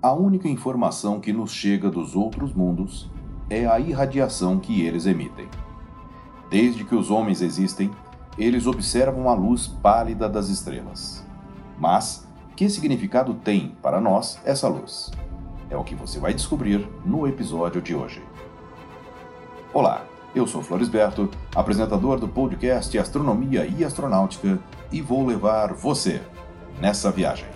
A única informação que nos chega dos outros mundos é a irradiação que eles emitem. Desde que os homens existem, eles observam a luz pálida das estrelas. Mas, que significado tem para nós essa luz? É o que você vai descobrir no episódio de hoje. Olá, eu sou Florisberto, apresentador do podcast Astronomia e Astronáutica, e vou levar você nessa viagem.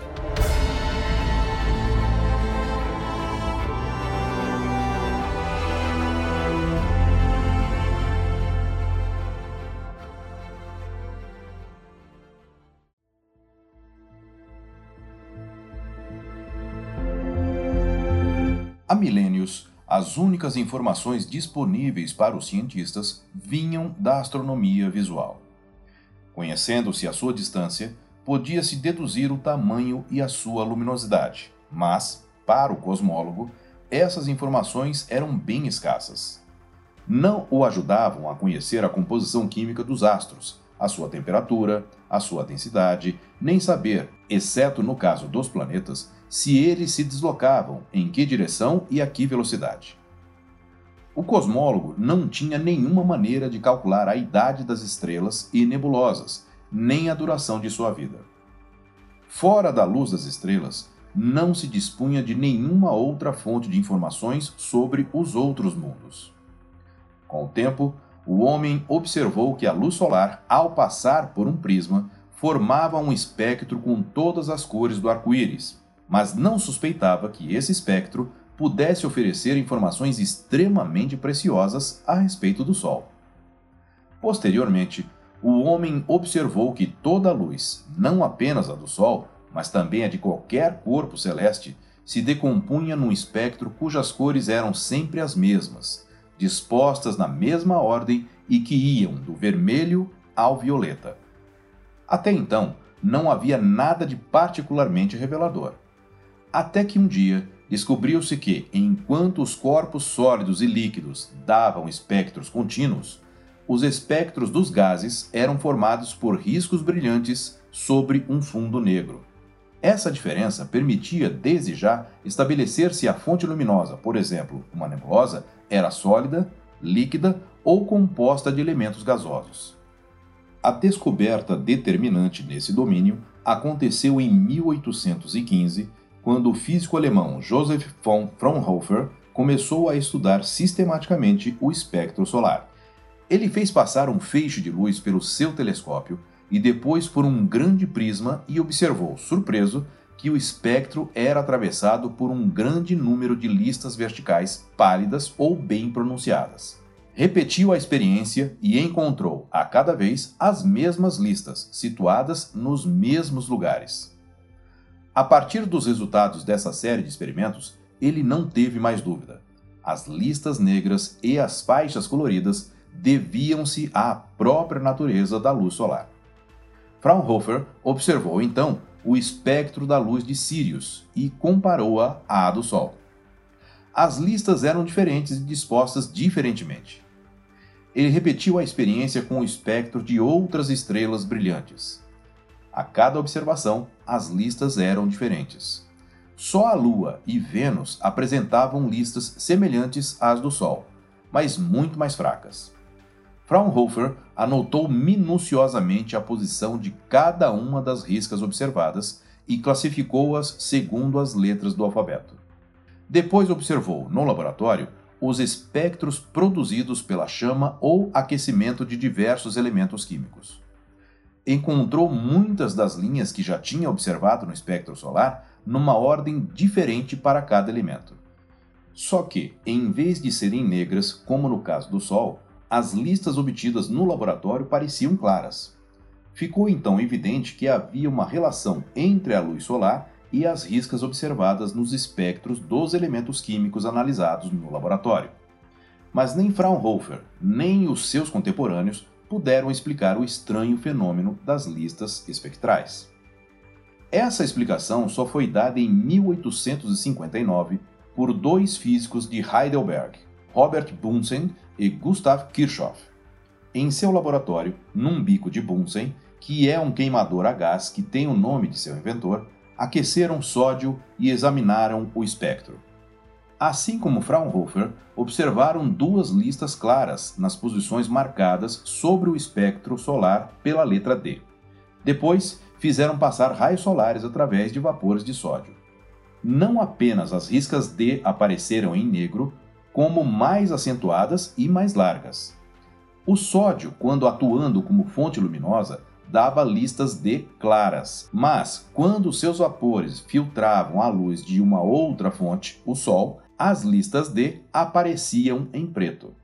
Há milênios, as únicas informações disponíveis para os cientistas vinham da astronomia visual. Conhecendo-se a sua distância, podia-se deduzir o tamanho e a sua luminosidade, mas, para o cosmólogo, essas informações eram bem escassas. Não o ajudavam a conhecer a composição química dos astros, a sua temperatura, a sua densidade, nem saber, exceto no caso dos planetas, se eles se deslocavam, em que direção e a que velocidade. O cosmólogo não tinha nenhuma maneira de calcular a idade das estrelas e nebulosas, nem a duração de sua vida. Fora da luz das estrelas, não se dispunha de nenhuma outra fonte de informações sobre os outros mundos. Com o tempo, o homem observou que a luz solar, ao passar por um prisma, formava um espectro com todas as cores do arco-íris, mas não suspeitava que esse espectro pudesse oferecer informações extremamente preciosas a respeito do Sol. Posteriormente, o homem observou que toda a luz, não apenas a do Sol, mas também a de qualquer corpo celeste, se decompunha num espectro cujas cores eram sempre as mesmas, dispostas na mesma ordem e que iam do vermelho ao violeta. Até então, não havia nada de particularmente revelador. Até que um dia descobriu-se que, enquanto os corpos sólidos e líquidos davam espectros contínuos, os espectros dos gases eram formados por riscos brilhantes sobre um fundo negro. Essa diferença permitia, desde já, estabelecer se a fonte luminosa, por exemplo, uma nebulosa, era sólida, líquida ou composta de elementos gasosos. A descoberta determinante nesse domínio aconteceu em 1815 quando o físico alemão Joseph von Fraunhofer começou a estudar sistematicamente o espectro solar. Ele fez passar um feixe de luz pelo seu telescópio e depois por um grande prisma e observou, surpreso, que o espectro era atravessado por um grande número de listas verticais pálidas ou bem pronunciadas. Repetiu a experiência e encontrou, a cada vez, as mesmas listas, situadas nos mesmos lugares. A partir dos resultados dessa série de experimentos, ele não teve mais dúvida. As listas negras e as faixas coloridas deviam-se à própria natureza da luz solar. Fraunhofer observou então o espectro da luz de Sirius e comparou-a à do Sol. As listas eram diferentes e dispostas diferentemente. Ele repetiu a experiência com o espectro de outras estrelas brilhantes. A cada observação, as listas eram diferentes. Só a Lua e Vênus apresentavam listas semelhantes às do Sol, mas muito mais fracas. Fraunhofer anotou minuciosamente a posição de cada uma das riscas observadas e classificou-as segundo as letras do alfabeto. Depois observou, no laboratório, os espectros produzidos pela chama ou aquecimento de diversos elementos químicos encontrou muitas das linhas que já tinha observado no espectro solar numa ordem diferente para cada elemento. Só que, em vez de serem negras, como no caso do Sol, as listas obtidas no laboratório pareciam claras. Ficou então evidente que havia uma relação entre a luz solar e as riscas observadas nos espectros dos elementos químicos analisados no laboratório. Mas nem Fraunhofer, nem os seus contemporâneos puderam explicar o estranho fenômeno das listas espectrais. Essa explicação só foi dada em 1859 por dois físicos de Heidelberg, Robert Bunsen e Gustav Kirchhoff. Em seu laboratório, num bico de Bunsen, que é um queimador a gás que tem o nome de seu inventor, aqueceram sódio e examinaram o espectro. Assim como Fraunhofer, observaram duas listas claras nas posições marcadas sobre o espectro solar pela letra D. Depois, fizeram passar raios solares através de vapores de sódio. Não apenas as riscas D apareceram em negro, como mais acentuadas e mais largas. O sódio, quando atuando como fonte luminosa, dava listas D claras, mas quando seus vapores filtravam a luz de uma outra fonte, o Sol, as listas D apareciam em preto.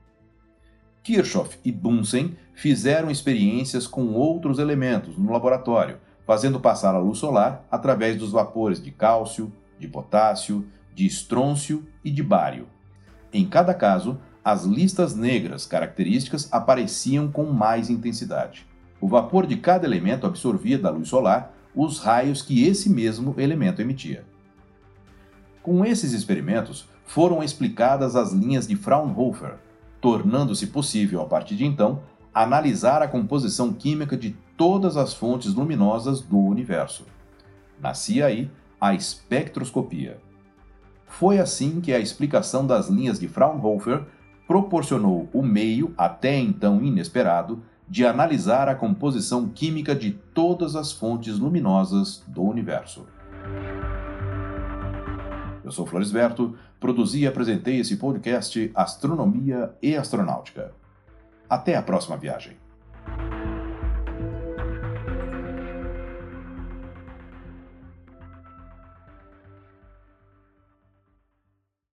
Kirchhoff e Bunsen fizeram experiências com outros elementos no laboratório, fazendo passar a luz solar através dos vapores de cálcio, de potássio, de estrôncio e de bário. Em cada caso, as listas negras características apareciam com mais intensidade. O vapor de cada elemento absorvia da luz solar os raios que esse mesmo elemento emitia. Com esses experimentos, foram explicadas as linhas de Fraunhofer, tornando-se possível, a partir de então, analisar a composição química de todas as fontes luminosas do universo. Nascia aí a espectroscopia. Foi assim que a explicação das linhas de Fraunhofer proporcionou o meio, até então inesperado, de analisar a composição química de todas as fontes luminosas do universo. Eu sou Florisberto, produzi e apresentei esse podcast Astronomia e Astronáutica. Até a próxima viagem.